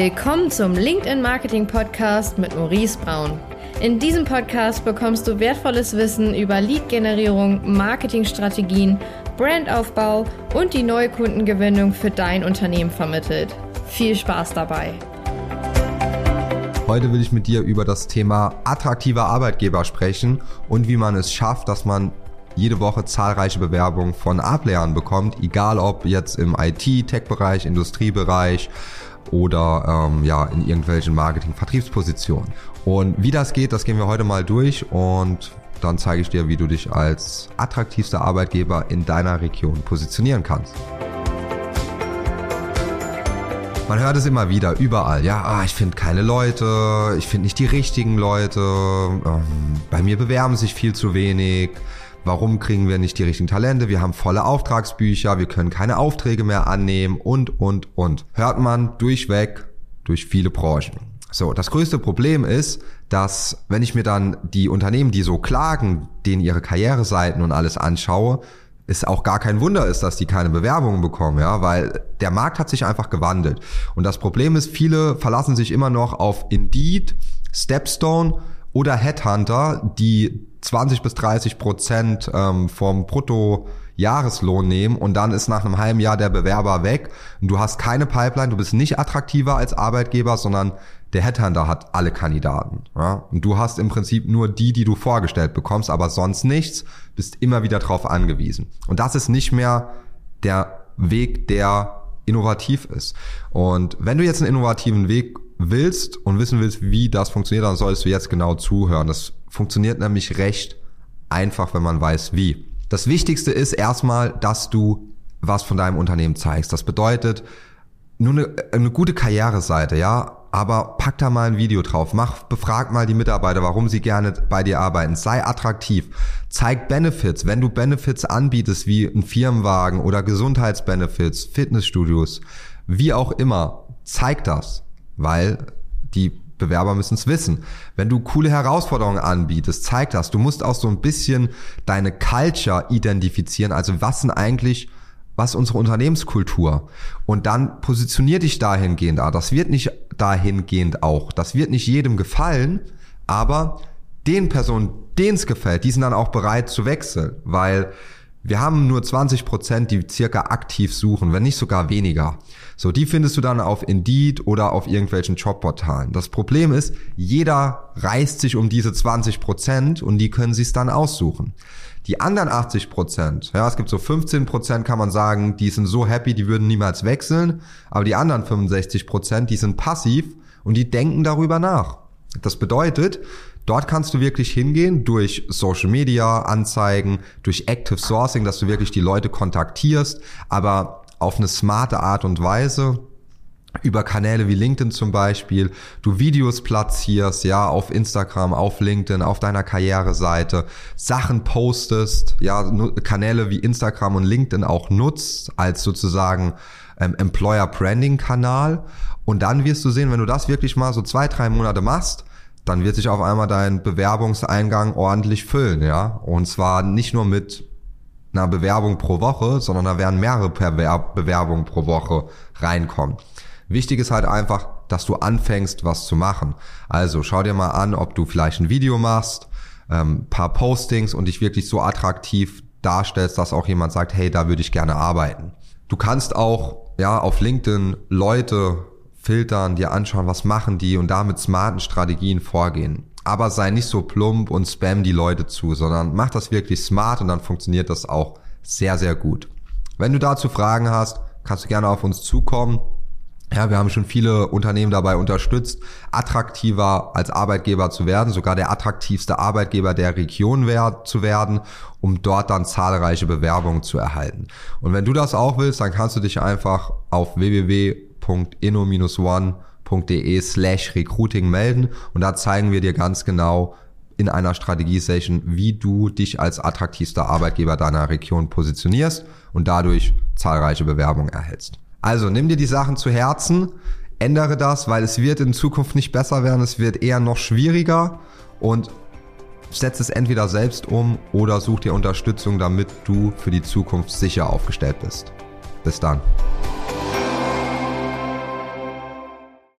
Willkommen zum LinkedIn Marketing Podcast mit Maurice Braun. In diesem Podcast bekommst du wertvolles Wissen über Lead-Generierung, Marketingstrategien, Brandaufbau und die neue Kundengewinnung für dein Unternehmen vermittelt. Viel Spaß dabei! Heute will ich mit dir über das Thema attraktiver Arbeitgeber sprechen und wie man es schafft, dass man jede Woche zahlreiche Bewerbungen von A-Playern bekommt, egal ob jetzt im IT, Tech-Bereich, Industriebereich oder ähm, ja in irgendwelchen Marketing-Vertriebspositionen. Und wie das geht, das gehen wir heute mal durch und dann zeige ich dir, wie du dich als attraktivster Arbeitgeber in deiner Region positionieren kannst. Man hört es immer wieder, überall. Ja, ah, ich finde keine Leute, ich finde nicht die richtigen Leute, ähm, bei mir bewerben sich viel zu wenig. Warum kriegen wir nicht die richtigen Talente? Wir haben volle Auftragsbücher, wir können keine Aufträge mehr annehmen und, und, und. Hört man durchweg durch viele Branchen. So, das größte Problem ist, dass wenn ich mir dann die Unternehmen, die so klagen, denen ihre Karriereseiten und alles anschaue, es auch gar kein Wunder ist, dass die keine Bewerbungen bekommen, ja, weil der Markt hat sich einfach gewandelt. Und das Problem ist, viele verlassen sich immer noch auf Indeed, Stepstone oder Headhunter, die 20 bis 30 Prozent ähm, vom Bruttojahreslohn nehmen und dann ist nach einem halben Jahr der Bewerber weg und du hast keine Pipeline, du bist nicht attraktiver als Arbeitgeber, sondern der Headhunter hat alle Kandidaten. Ja? Und du hast im Prinzip nur die, die du vorgestellt bekommst, aber sonst nichts, bist immer wieder drauf angewiesen. Und das ist nicht mehr der Weg, der innovativ ist. Und wenn du jetzt einen innovativen Weg willst und wissen willst, wie das funktioniert, dann solltest du jetzt genau zuhören. Das funktioniert nämlich recht einfach, wenn man weiß, wie. Das Wichtigste ist erstmal, dass du was von deinem Unternehmen zeigst. Das bedeutet, nur eine, eine gute Karriereseite, ja, aber pack da mal ein Video drauf, mach, befrag mal die Mitarbeiter, warum sie gerne bei dir arbeiten, sei attraktiv, zeig Benefits, wenn du Benefits anbietest, wie ein Firmenwagen oder Gesundheitsbenefits, Fitnessstudios, wie auch immer, zeig das, weil die Bewerber müssen es wissen. Wenn du coole Herausforderungen anbietest, zeig das. Du musst auch so ein bisschen deine Culture identifizieren. Also was sind eigentlich, was unsere Unternehmenskultur? Und dann positionier dich dahingehend. Ah, das wird nicht dahingehend auch. Das wird nicht jedem gefallen, aber den Personen, denen es gefällt, die sind dann auch bereit zu wechseln, weil wir haben nur 20 Prozent, die circa aktiv suchen, wenn nicht sogar weniger. So, die findest du dann auf Indeed oder auf irgendwelchen Jobportalen. Das Problem ist, jeder reißt sich um diese 20 Prozent und die können sich dann aussuchen. Die anderen 80 Prozent, ja, es gibt so 15 Prozent, kann man sagen, die sind so happy, die würden niemals wechseln. Aber die anderen 65 Prozent, die sind passiv und die denken darüber nach. Das bedeutet, Dort kannst du wirklich hingehen durch Social Media Anzeigen, durch Active Sourcing, dass du wirklich die Leute kontaktierst, aber auf eine smarte Art und Weise über Kanäle wie LinkedIn zum Beispiel, du Videos platzierst, ja, auf Instagram, auf LinkedIn, auf deiner Karriereseite, Sachen postest, ja, Kanäle wie Instagram und LinkedIn auch nutzt als sozusagen ähm, Employer Branding Kanal. Und dann wirst du sehen, wenn du das wirklich mal so zwei, drei Monate machst, dann wird sich auf einmal dein Bewerbungseingang ordentlich füllen, ja. Und zwar nicht nur mit einer Bewerbung pro Woche, sondern da werden mehrere Bewerbungen pro Woche reinkommen. Wichtig ist halt einfach, dass du anfängst, was zu machen. Also schau dir mal an, ob du vielleicht ein Video machst, ähm, paar Postings und dich wirklich so attraktiv darstellst, dass auch jemand sagt, hey, da würde ich gerne arbeiten. Du kannst auch ja auf LinkedIn Leute filtern, dir anschauen, was machen die und da mit smarten Strategien vorgehen. Aber sei nicht so plump und spam die Leute zu, sondern mach das wirklich smart und dann funktioniert das auch sehr, sehr gut. Wenn du dazu Fragen hast, kannst du gerne auf uns zukommen. Ja, wir haben schon viele Unternehmen dabei unterstützt, attraktiver als Arbeitgeber zu werden, sogar der attraktivste Arbeitgeber der Region zu werden, um dort dann zahlreiche Bewerbungen zu erhalten. Und wenn du das auch willst, dann kannst du dich einfach auf www www.inno-one.de slash recruiting melden und da zeigen wir dir ganz genau in einer Strategie-Session, wie du dich als attraktivster Arbeitgeber deiner Region positionierst und dadurch zahlreiche Bewerbungen erhältst. Also nimm dir die Sachen zu Herzen, ändere das, weil es wird in Zukunft nicht besser werden, es wird eher noch schwieriger und setz es entweder selbst um oder such dir Unterstützung, damit du für die Zukunft sicher aufgestellt bist. Bis dann.